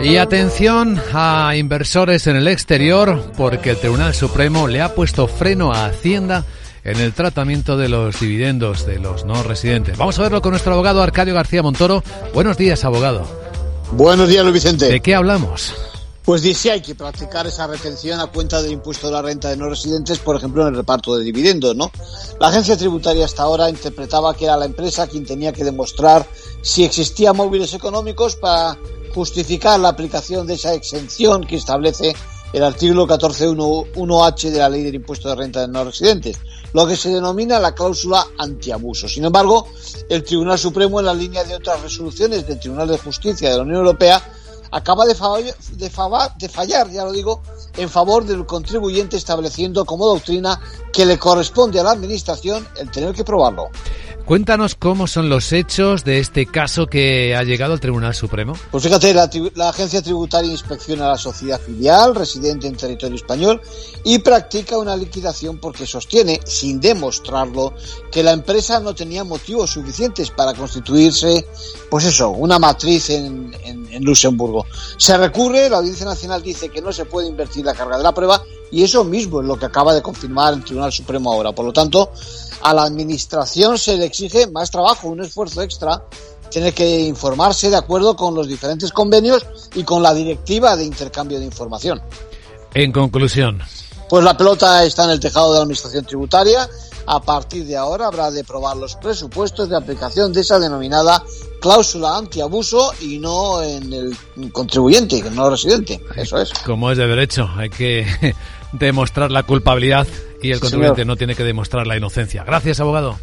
Y atención a inversores en el exterior, porque el Tribunal Supremo le ha puesto freno a Hacienda en el tratamiento de los dividendos de los no residentes. Vamos a verlo con nuestro abogado Arcadio García Montoro. Buenos días, abogado. Buenos días, Luis Vicente. ¿De qué hablamos? Pues dice hay que practicar esa retención a cuenta del impuesto de la renta de no residentes, por ejemplo, en el reparto de dividendos, ¿no? La agencia tributaria hasta ahora interpretaba que era la empresa quien tenía que demostrar si existían móviles económicos para justificar la aplicación de esa exención que establece el artículo 14.1h de la ley del impuesto de renta de no residentes, lo que se denomina la cláusula antiabuso. Sin embargo, el Tribunal Supremo, en la línea de otras resoluciones del Tribunal de Justicia de la Unión Europea, acaba de, de, fallar, ya lo digo, en favor del contribuyente estableciendo como doctrina que le corresponde a la Administración el tener que probarlo. Cuéntanos cómo son los hechos de este caso que ha llegado al Tribunal Supremo. Pues fíjate, la, la, agencia tributaria inspecciona a la sociedad filial residente en territorio español y practica una liquidación porque sostiene, sin demostrarlo, que la empresa no tenía motivos suficientes para constituirse, pues eso, una matriz en, en, en Luxemburgo. Se recurre, la Audiencia Nacional dice que no se puede invertir la carga de la prueba y eso mismo es lo que acaba de confirmar el Tribunal Supremo ahora. Por lo tanto, a la Administración se le exige más trabajo, un esfuerzo extra. Tiene que informarse de acuerdo con los diferentes convenios y con la directiva de intercambio de información. En conclusión. Pues la pelota está en el tejado de la Administración Tributaria. A partir de ahora habrá de probar los presupuestos de aplicación de esa denominada cláusula antiabuso y no en el contribuyente, que no residente. Eso es. Como es de derecho, hay que demostrar la culpabilidad y el contribuyente no tiene que demostrar la inocencia. Gracias, abogado.